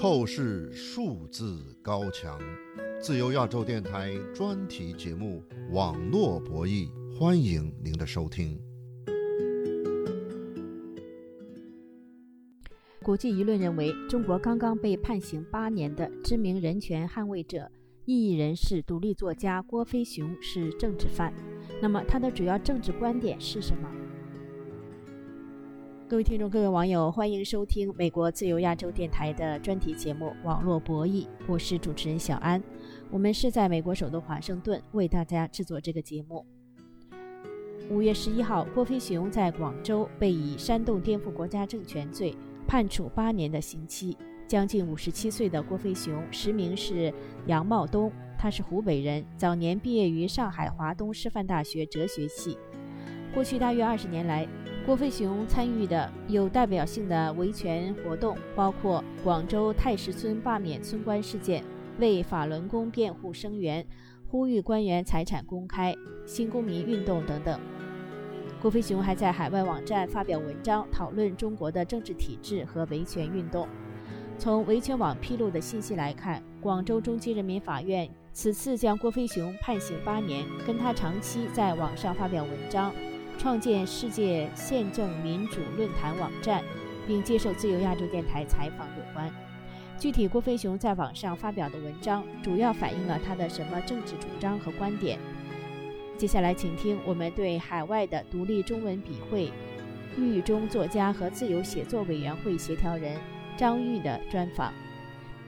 透视数字高墙，自由亚洲电台专题节目《网络博弈》，欢迎您的收听。国际舆论认为，中国刚刚被判刑八年的知名人权捍卫者、异议人士、独立作家郭飞雄是政治犯。那么，他的主要政治观点是什么？各位听众、各位网友，欢迎收听美国自由亚洲电台的专题节目《网络博弈》，我是主持人小安。我们是在美国首都华盛顿为大家制作这个节目。五月十一号，郭飞雄在广州被以煽动颠覆国家政权罪判处八年的刑期。将近五十七岁的郭飞雄，实名是杨茂东，他是湖北人，早年毕业于上海华东师范大学哲学系。过去大约二十年来，郭飞雄参与的有代表性的维权活动，包括广州太石村罢免村官事件、为法轮功辩护声援、呼吁官员财产公开、新公民运动等等。郭飞雄还在海外网站发表文章，讨论中国的政治体制和维权运动。从维权网披露的信息来看，广州中级人民法院此次将郭飞雄判刑八年，跟他长期在网上发表文章。创建世界宪政民主论坛网站，并接受自由亚洲电台采访有关。具体，郭飞雄在网上发表的文章主要反映了他的什么政治主张和观点？接下来，请听我们对海外的独立中文笔会狱中作家和自由写作委员会协调人张玉的专访。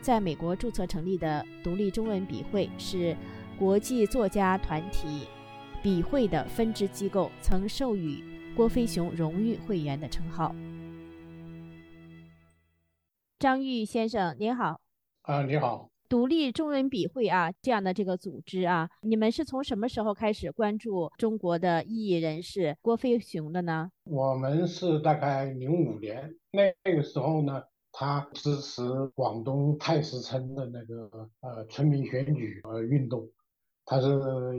在美国注册成立的独立中文笔会是国际作家团体。笔会的分支机构曾授予郭飞雄荣誉会员的称号。张玉先生，您好。啊，你好。独立中文笔会啊，这样的这个组织啊，你们是从什么时候开始关注中国的异议人士郭飞雄的呢？我们是大概零五年那那个时候呢，他支持广东太师村的那个呃村民选举呃运动。他是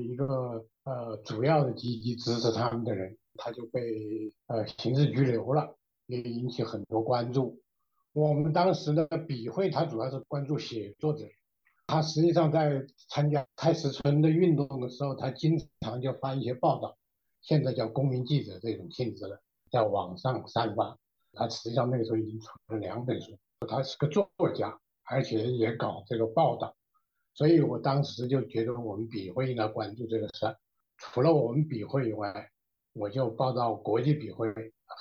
一个呃主要的积极支持他们的人，他就被呃刑事拘留了，也引起很多关注。我们当时的笔会，他主要是关注写作者，他实际上在参加太石村的运动的时候，他经常就发一些报道，现在叫公民记者这种性质的，在网上散发。他实际上那个时候已经出了两本书，他是个作家，而且也搞这个报道。所以我当时就觉得我们笔会应该关注这个事儿。除了我们笔会以外，我就报道国际笔会，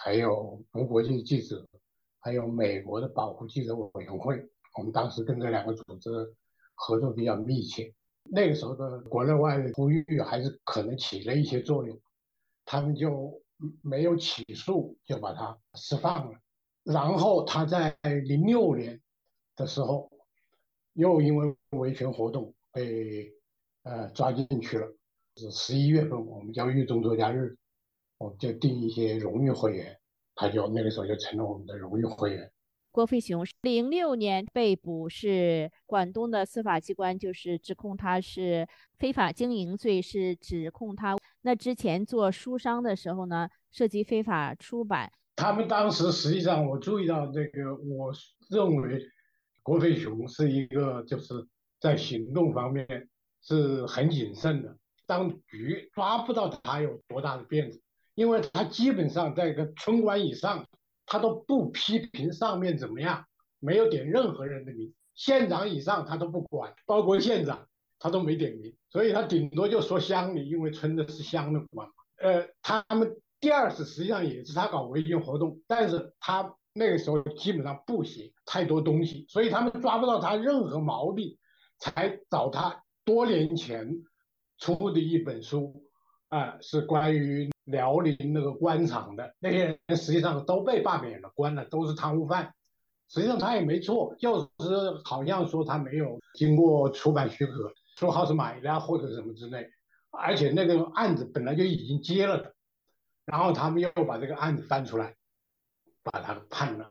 还有无国际记者，还有美国的保护记者委员会。我们当时跟这两个组织合作比较密切。那个时候的国内外的呼吁还是可能起了一些作用，他们就没有起诉，就把他释放了。然后他在零六年的时候。又因为维权活动被呃抓进去了。是十一月份，我们叫狱中作家日，我们就定一些荣誉会员，他就那个时候就成了我们的荣誉会员。郭飞雄零六年被捕，是广东的司法机关就是指控他是非法经营罪，是指控他那之前做书商的时候呢，涉及非法出版。他们当时实际上我注意到这个，我认为。郭飞雄是一个，就是在行动方面是很谨慎的。当局抓不到他有多大的辫子，因为他基本上在一个村官以上，他都不批评上面怎么样，没有点任何人的名。县长以上他都不管，包括县长他都没点名，所以他顶多就说乡里，因为村的是乡的管。呃，他们第二次实际上也是他搞维权活动，但是他。那个时候基本上不写太多东西，所以他们抓不到他任何毛病，才找他多年前出的一本书，啊，是关于辽宁那个官场的那些人，实际上都被罢免了，关了，都是贪污犯。实际上他也没错，就是好像说他没有经过出版许可，说好是买的或者什么之类，而且那个案子本来就已经接了的，然后他们又把这个案子翻出来。把他判了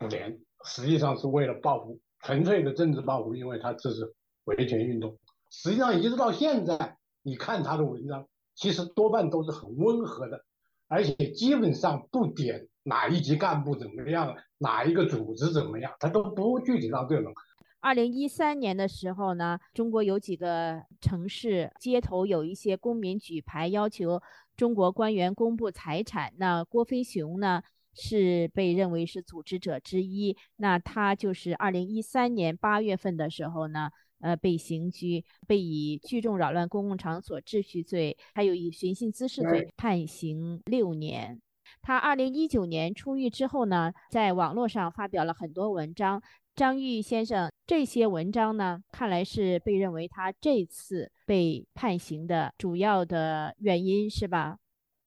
五年，实际上是为了报复，纯粹的政治报复，因为他支持维权运动。实际上一直到现在，你看他的文章，其实多半都是很温和的，而且基本上不点哪一级干部怎么样，哪一个组织怎么样，他都不具体到这种。二零一三年的时候呢，中国有几个城市街头有一些公民举牌要求中国官员公布财产，那郭飞雄呢？是被认为是组织者之一，那他就是二零一三年八月份的时候呢，呃，被刑拘，被以聚众扰乱公共场所秩序罪，还有以寻衅滋事罪判刑六年。他二零一九年出狱之后呢，在网络上发表了很多文章。张玉先生这些文章呢，看来是被认为他这次被判刑的主要的原因，是吧？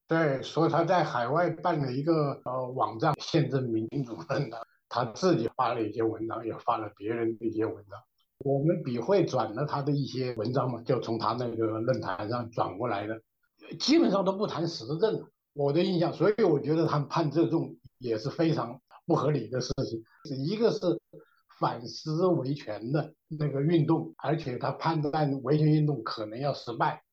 对，说他在海外办了一个呃网站，宪政民主论的，他自己发了一些文章，也发了别人的一些文章。我们笔会转了他的一些文章嘛，就从他那个论坛上转过来的，基本上都不谈时政。我的印象，所以我觉得他们判这重也是非常不合理的事情。一个是反思维权的那个运动，而且他判断维权运动可能要失败。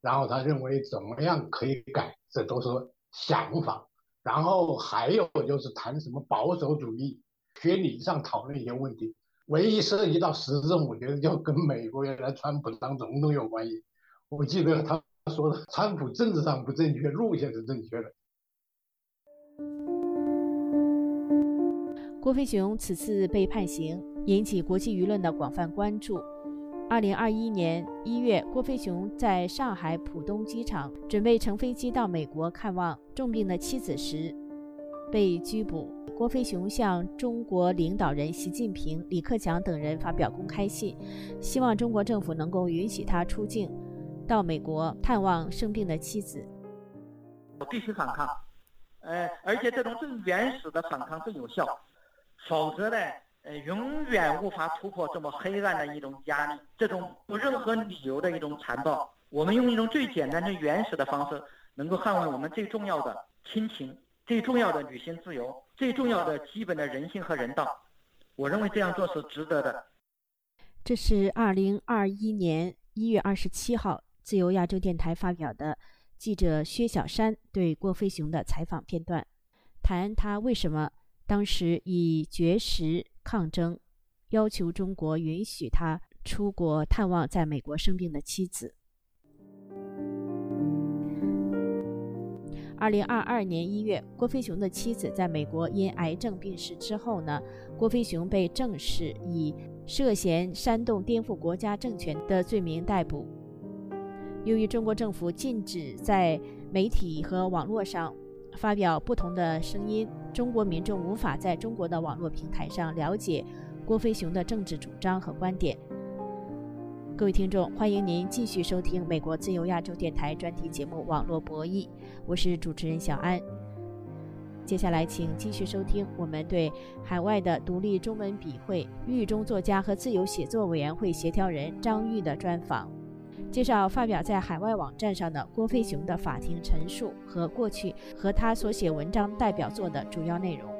然后他认为怎么样可以改，这都是想法。然后还有就是谈什么保守主义，学理上讨论一些问题。唯一涉及到时政，我觉得就跟美国原来川普当总统有关系。我记得他说的，川普政治上不正确，路线是正确的。郭飞雄此次被判刑，引起国际舆论的广泛关注。二零二一年一月，郭飞雄在上海浦东机场准备乘飞机到美国看望重病的妻子时，被拘捕。郭飞雄向中国领导人习近平、李克强等人发表公开信，希望中国政府能够允许他出境，到美国探望生病的妻子。我必须反抗，呃，而且这种最原始的反抗最有效，否则呢？呃，永远无法突破这么黑暗的一种压力，这种无任何理由的一种残暴。我们用一种最简单、最原始的方式，能够捍卫我们最重要的亲情、最重要的女性自由、最重要的基本的人性和人道。我认为这样做是值得的。这是二零二一年一月二十七号自由亚洲电台发表的记者薛小山对郭飞雄的采访片段，谈他为什么当时以绝食。抗争，要求中国允许他出国探望在美国生病的妻子。二零二二年一月，郭飞雄的妻子在美国因癌症病逝之后呢，郭飞雄被正式以涉嫌煽动颠覆国家政权的罪名逮捕。由于中国政府禁止在媒体和网络上。发表不同的声音，中国民众无法在中国的网络平台上了解郭飞雄的政治主张和观点。各位听众，欢迎您继续收听美国自由亚洲电台专题节目《网络博弈》，我是主持人小安。接下来，请继续收听我们对海外的独立中文笔会、狱中作家和自由写作委员会协调人张玉的专访。介绍发表在海外网站上的郭飞雄的法庭陈述和过去和他所写文章代表作的主要内容。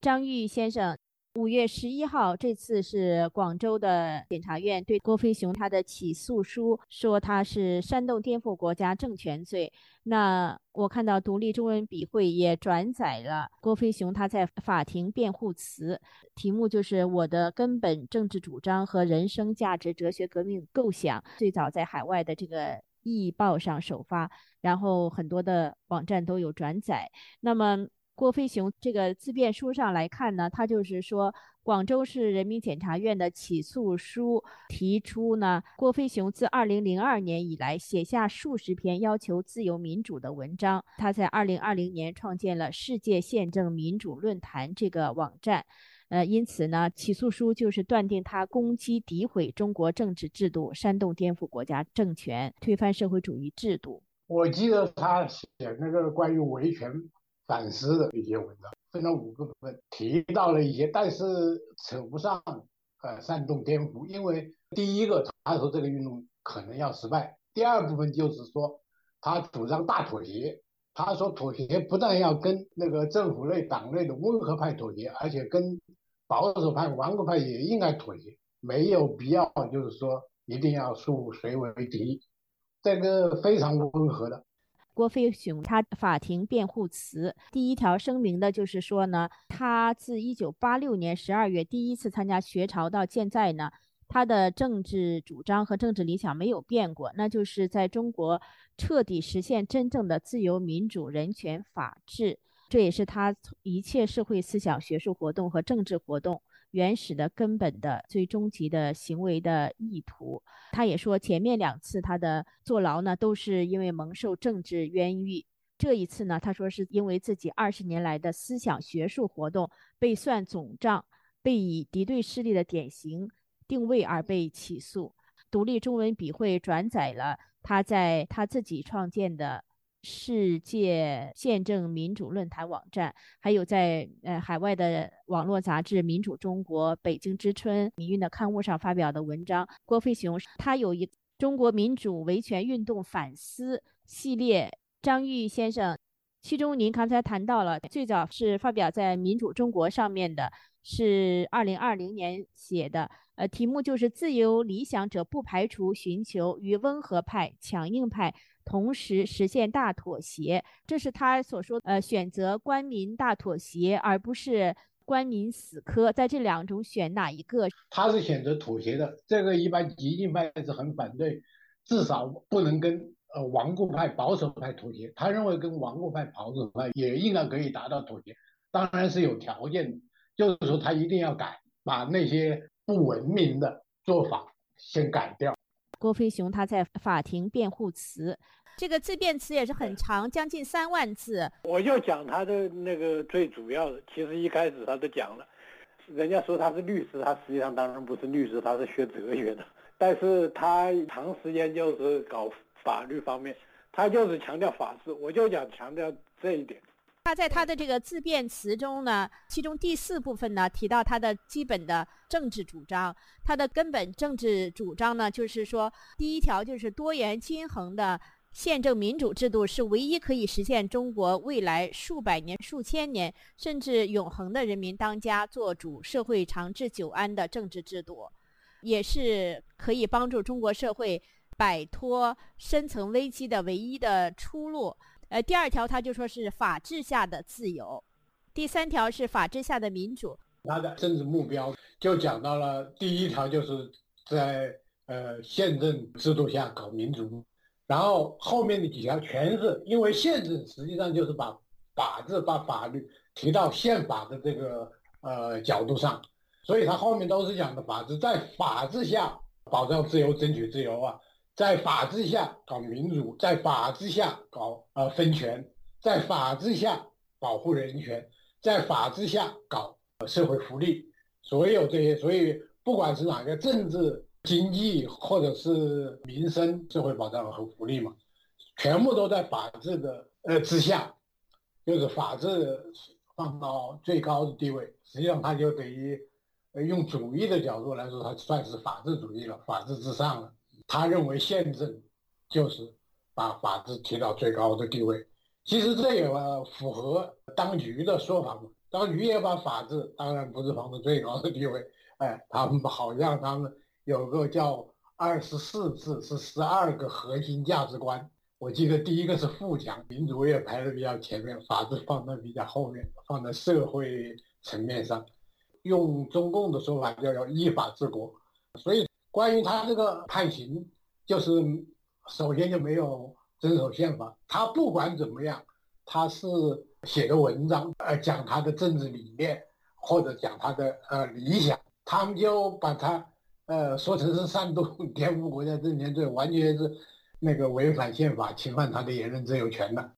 张玉先生。五月十一号，这次是广州的检察院对郭飞雄他的起诉书说他是煽动颠覆国家政权罪。那我看到独立中文笔会也转载了郭飞雄他在法庭辩护词，题目就是我的根本政治主张和人生价值哲学革命构想，最早在海外的这个易报上首发，然后很多的网站都有转载。那么。郭飞雄这个自辩书上来看呢，他就是说，广州市人民检察院的起诉书提出呢，郭飞雄自2002年以来写下数十篇要求自由民主的文章。他在2020年创建了世界宪政民主论坛这个网站，呃，因此呢，起诉书就是断定他攻击诋毁中国政治制度，煽动颠覆国家政权，推翻社会主义制度。我记得他写那个关于维权。反思的一些文章，分了五个部分，提到了一些，但是扯不上呃煽动颠覆，因为第一个他说这个运动可能要失败，第二部分就是说他主张大妥协，他说妥协不但要跟那个政府内党内的温和派妥协，而且跟保守派顽固派也应该妥协，没有必要就是说一定要树谁为敌。这个非常温和的。郭飞雄他法庭辩护词。第一条声明的就是说呢，他自一九八六年十二月第一次参加学潮到现在呢，他的政治主张和政治理想没有变过，那就是在中国彻底实现真正的自由、民主、人权、法治，这也是他一切社会思想、学术活动和政治活动。原始的根本的最终极的行为的意图，他也说前面两次他的坐牢呢，都是因为蒙受政治冤狱。这一次呢，他说是因为自己二十年来的思想学术活动被算总账，被以敌对势力的典型定位而被起诉。独立中文笔会转载了他在他自己创建的。世界宪政民主论坛网站，还有在呃海外的网络杂志《民主中国》《北京之春》民运的刊物上发表的文章。郭飞雄他有一中国民主维权运动反思系列，张玉先生，其中您刚才谈到了最早是发表在《民主中国》上面的，是二零二零年写的，呃，题目就是“自由理想者不排除寻求与温和派、强硬派”。同时实现大妥协，这是他所说。呃，选择官民大妥协，而不是官民死磕，在这两种选哪一个？他是选择妥协的。这个一般激进派是很反对，至少不能跟呃顽固派、保守派妥协。他认为跟顽固派、保守派也应该可以达到妥协，当然是有条件的，就是说他一定要改，把那些不文明的做法先改掉。郭飞雄他在法庭辩护词，这个自辩词也是很长，将近三万字。我就讲他的那个最主要的，其实一开始他都讲了，人家说他是律师，他实际上当然不是律师，他是学哲学的，但是他长时间就是搞法律方面，他就是强调法治，我就讲强调这一点。他在他的这个自辩词中呢，其中第四部分呢提到他的基本的政治主张，他的根本政治主张呢就是说，第一条就是多元均衡的宪政民主制度是唯一可以实现中国未来数百年、数千年甚至永恒的人民当家作主、社会长治久安的政治制度，也是可以帮助中国社会摆脱深层危机的唯一的出路。呃，第二条他就说是法治下的自由，第三条是法治下的民主。他的政治目标就讲到了第一条，就是在呃宪政制度下搞民主，然后后面的几条全是因为宪政实际上就是把法治、把法律提到宪法的这个呃角度上，所以他后面都是讲的法治，在法治下保障自由、争取自由啊。在法治下搞民主，在法治下搞呃分权，在法治下保护人权，在法治下搞社会福利，所有这些，所以不管是哪个政治、经济或者是民生、社会保障和福利嘛，全部都在法治的呃之下，就是法治放到最高的地位，实际上它就等于用主义的角度来说，它算是法治主义了，法治之上了。他认为宪政就是把法治提到最高的地位，其实这也符合当局的说法嘛。当局也把法治当然不是放在最高的地位，哎，他们好像他们有个叫二十四字，是十二个核心价值观。我记得第一个是富强，民主也排的比较前面，法治放在比较后面，放在社会层面上。用中共的说法叫要依法治国，所以。关于他这个判刑，就是首先就没有遵守宪法。他不管怎么样，他是写的文章，呃，讲他的政治理念或者讲他的呃理想，他们就把他呃说成是煽动 颠覆国家政权罪，完全是那个违反宪法、侵犯他的言论自由权的。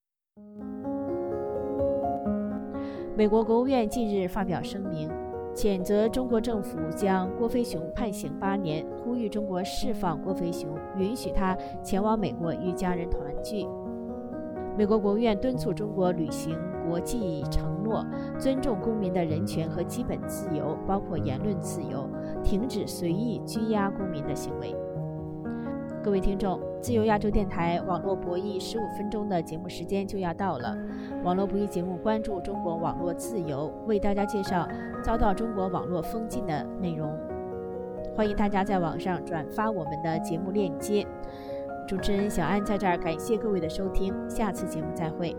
美国国务院近日发表声明。谴责中国政府将郭飞雄判刑八年，呼吁中国释放郭飞雄，允许他前往美国与家人团聚。美国国务院敦促中国履行国际承诺，尊重公民的人权和基本自由，包括言论自由，停止随意拘押公民的行为。各位听众，自由亚洲电台网络博弈十五分钟的节目时间就要到了。网络博弈节目关注中国网络自由，为大家介绍遭到中国网络封禁的内容。欢迎大家在网上转发我们的节目链接。主持人小安在这儿感谢各位的收听，下次节目再会。